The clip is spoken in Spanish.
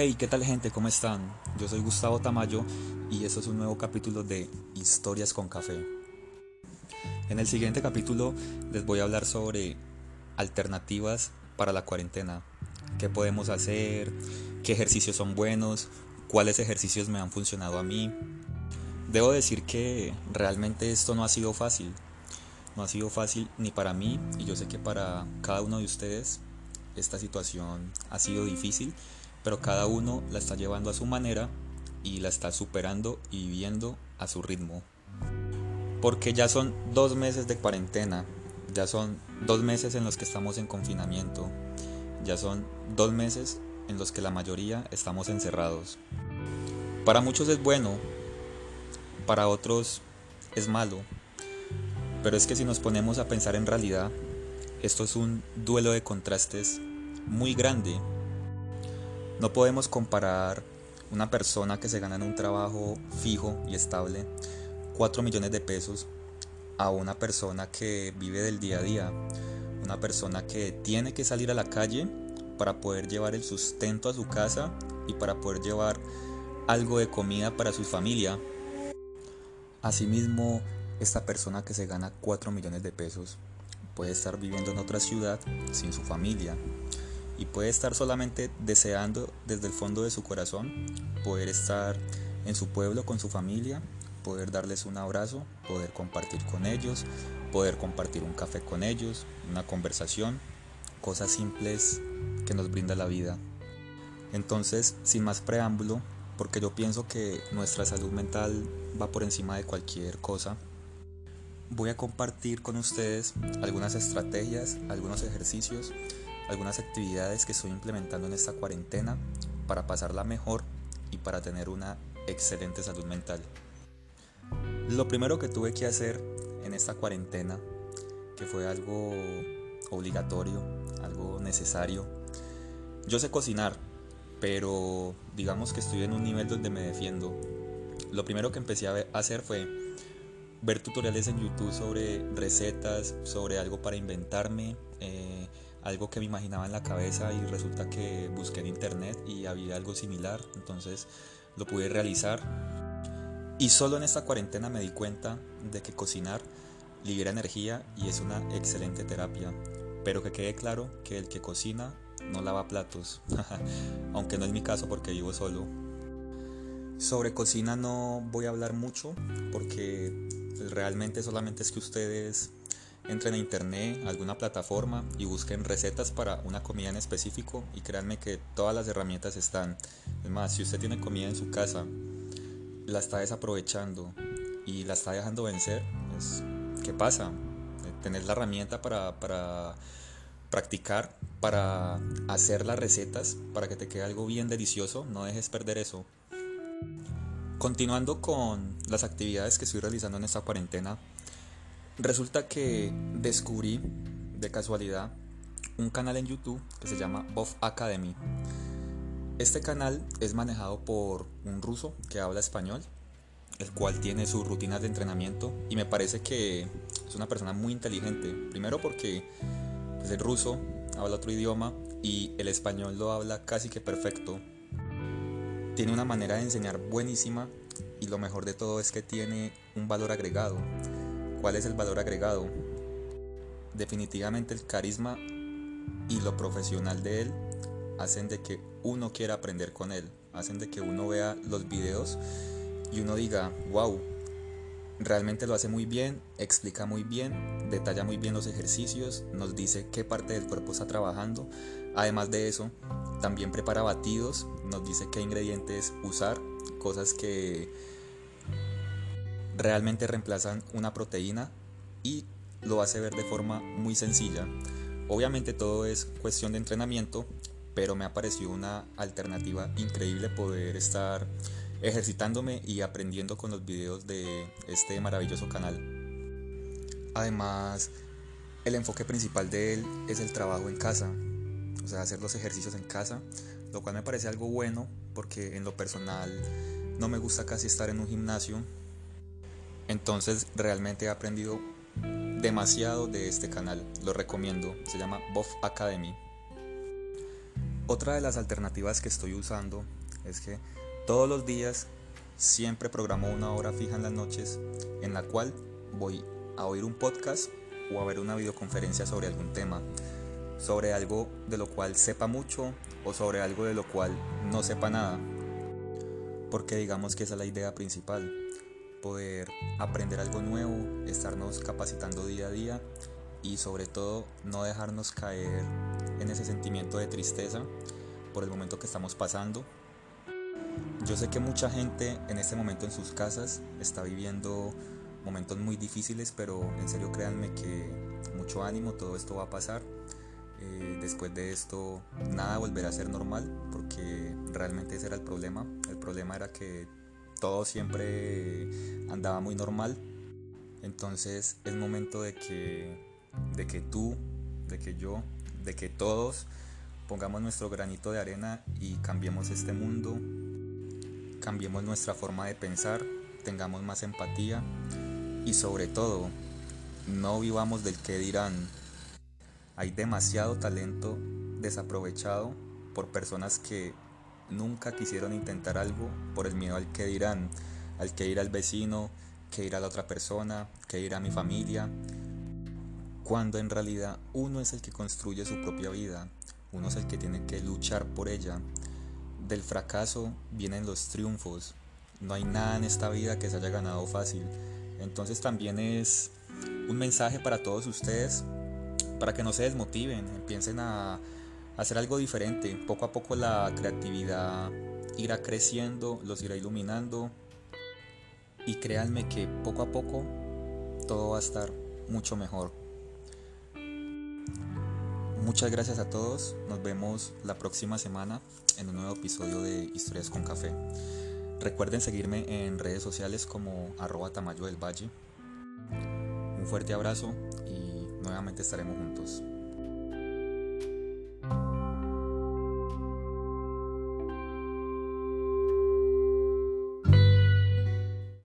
Hey, ¿qué tal gente? ¿Cómo están? Yo soy Gustavo Tamayo y esto es un nuevo capítulo de Historias con Café. En el siguiente capítulo les voy a hablar sobre alternativas para la cuarentena. ¿Qué podemos hacer? ¿Qué ejercicios son buenos? ¿Cuáles ejercicios me han funcionado a mí? Debo decir que realmente esto no ha sido fácil. No ha sido fácil ni para mí y yo sé que para cada uno de ustedes esta situación ha sido difícil, pero cada uno la está llevando a su manera y la está superando y viviendo a su ritmo. Porque ya son dos meses de cuarentena, ya son dos meses en los que estamos en confinamiento, ya son dos meses en los que la mayoría estamos encerrados. Para muchos es bueno, para otros es malo, pero es que si nos ponemos a pensar en realidad, esto es un duelo de contrastes muy grande. No podemos comparar una persona que se gana en un trabajo fijo y estable 4 millones de pesos a una persona que vive del día a día, una persona que tiene que salir a la calle para poder llevar el sustento a su casa y para poder llevar algo de comida para su familia. Asimismo, esta persona que se gana 4 millones de pesos puede estar viviendo en otra ciudad sin su familia y puede estar solamente deseando desde el fondo de su corazón poder estar en su pueblo con su familia, poder darles un abrazo, poder compartir con ellos, poder compartir un café con ellos, una conversación, cosas simples que nos brinda la vida. Entonces, sin más preámbulo, porque yo pienso que nuestra salud mental va por encima de cualquier cosa, voy a compartir con ustedes algunas estrategias, algunos ejercicios, algunas actividades que estoy implementando en esta cuarentena para pasarla mejor y para tener una excelente salud mental. Lo primero que tuve que hacer en esta cuarentena, que fue algo obligatorio, algo necesario, yo sé cocinar, pero digamos que estoy en un nivel donde me defiendo. Lo primero que empecé a hacer fue ver tutoriales en YouTube sobre recetas, sobre algo para inventarme, eh, algo que me imaginaba en la cabeza y resulta que busqué en internet y había algo similar, entonces lo pude realizar. Y solo en esta cuarentena me di cuenta de que cocinar libera energía y es una excelente terapia, pero que quede claro que el que cocina no lava platos, aunque no es mi caso porque vivo solo. Sobre cocina no voy a hablar mucho porque realmente solamente es que ustedes entren a internet, alguna plataforma y busquen recetas para una comida en específico y créanme que todas las herramientas están. Es más, si usted tiene comida en su casa, la está desaprovechando y la está dejando vencer, pues, ¿qué pasa? Tener la herramienta para, para practicar, para hacer las recetas, para que te quede algo bien delicioso, no dejes perder eso. Continuando con las actividades que estoy realizando en esta cuarentena, resulta que descubrí de casualidad un canal en YouTube que se llama Buff Academy. Este canal es manejado por un ruso que habla español, el cual tiene sus rutinas de entrenamiento y me parece que es una persona muy inteligente. Primero porque pues, el ruso habla otro idioma y el español lo habla casi que perfecto tiene una manera de enseñar buenísima y lo mejor de todo es que tiene un valor agregado. ¿Cuál es el valor agregado? Definitivamente el carisma y lo profesional de él hacen de que uno quiera aprender con él, hacen de que uno vea los videos y uno diga, wow, realmente lo hace muy bien, explica muy bien, detalla muy bien los ejercicios, nos dice qué parte del cuerpo está trabajando. Además de eso, también prepara batidos, nos dice qué ingredientes usar, cosas que realmente reemplazan una proteína y lo hace ver de forma muy sencilla. Obviamente todo es cuestión de entrenamiento, pero me ha parecido una alternativa increíble poder estar ejercitándome y aprendiendo con los videos de este maravilloso canal. Además, el enfoque principal de él es el trabajo en casa, o sea, hacer los ejercicios en casa, lo cual me parece algo bueno porque en lo personal no me gusta casi estar en un gimnasio. Entonces realmente he aprendido demasiado de este canal, lo recomiendo, se llama Buff Academy. Otra de las alternativas que estoy usando es que todos los días siempre programo una hora fija en las noches en la cual voy a oír un podcast o a ver una videoconferencia sobre algún tema, sobre algo de lo cual sepa mucho o sobre algo de lo cual no sepa nada. Porque digamos que esa es la idea principal, poder aprender algo nuevo, estarnos capacitando día a día y sobre todo no dejarnos caer en ese sentimiento de tristeza por el momento que estamos pasando. Yo sé que mucha gente en este momento en sus casas está viviendo momentos muy difíciles, pero en serio créanme que mucho ánimo, todo esto va a pasar. Eh, después de esto nada volverá a ser normal porque realmente ese era el problema. El problema era que todo siempre andaba muy normal. Entonces es momento de que, de que tú, de que yo, de que todos pongamos nuestro granito de arena y cambiemos este mundo, cambiemos nuestra forma de pensar, tengamos más empatía y sobre todo no vivamos del que dirán. Hay demasiado talento desaprovechado por personas que nunca quisieron intentar algo por el miedo al que dirán, al que ir al vecino, que ir a la otra persona, que ir a mi familia, cuando en realidad uno es el que construye su propia vida, uno es el que tiene que luchar por ella. Del fracaso vienen los triunfos. No hay nada en esta vida que se haya ganado fácil. Entonces también es un mensaje para todos ustedes, para que no se desmotiven, empiecen a hacer algo diferente. Poco a poco la creatividad irá creciendo, los irá iluminando y créanme que poco a poco todo va a estar mucho mejor. Muchas gracias a todos, nos vemos la próxima semana en un nuevo episodio de Historias con Café. Recuerden seguirme en redes sociales como arroba tamayo del valle. Un fuerte abrazo y nuevamente estaremos juntos.